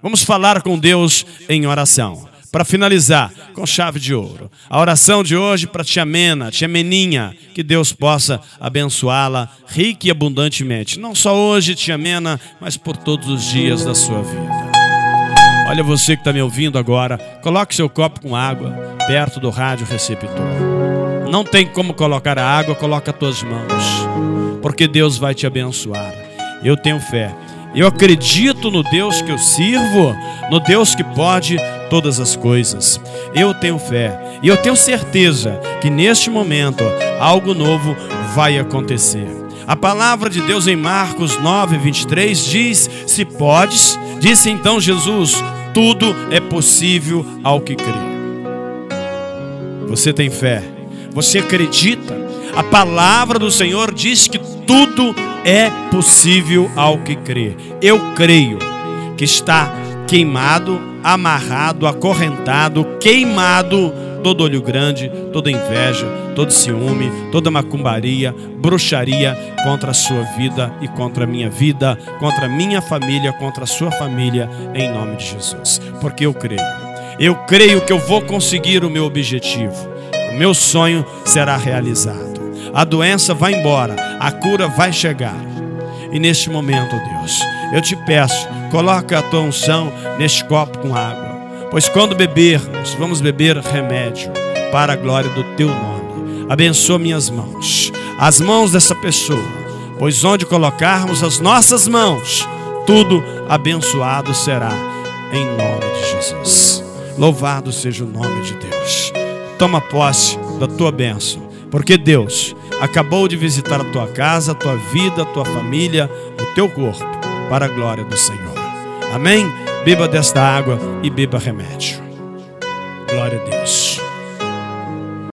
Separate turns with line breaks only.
Vamos falar com Deus em oração. Para finalizar, com chave de ouro. A oração de hoje para tia Mena, tia Meninha, que Deus possa abençoá-la rica e abundantemente. Não só hoje, tia Mena, mas por todos os dias da sua vida. Olha você que está me ouvindo agora, coloque seu copo com água perto do rádio receptor. Não tem como colocar a água, coloca as tuas mãos, porque Deus vai te abençoar. Eu tenho fé. Eu acredito no Deus que eu sirvo, no Deus que pode todas as coisas. Eu tenho fé e eu tenho certeza que neste momento algo novo vai acontecer. A palavra de Deus em Marcos 9, 23 diz: Se podes, disse então Jesus, tudo é possível ao que crê. Você tem fé, você acredita. A palavra do Senhor diz que tudo é possível ao que crê. Eu creio que está queimado, amarrado, acorrentado, queimado todo olho grande, toda inveja, todo ciúme, toda macumbaria, bruxaria contra a sua vida e contra a minha vida, contra a minha família, contra a sua família, em nome de Jesus. Porque eu creio. Eu creio que eu vou conseguir o meu objetivo. O meu sonho será realizado. A doença vai embora, a cura vai chegar. E neste momento, Deus, eu te peço, coloca a tua unção neste copo com água Pois quando bebermos, vamos beber remédio para a glória do teu nome. Abençoa minhas mãos, as mãos dessa pessoa, pois onde colocarmos as nossas mãos, tudo abençoado será, em nome de Jesus. Louvado seja o nome de Deus. Toma posse da tua bênção, porque Deus acabou de visitar a tua casa, a tua vida, a tua família, o teu corpo, para a glória do Senhor. Amém? Beba desta água e beba remédio. Glória a Deus.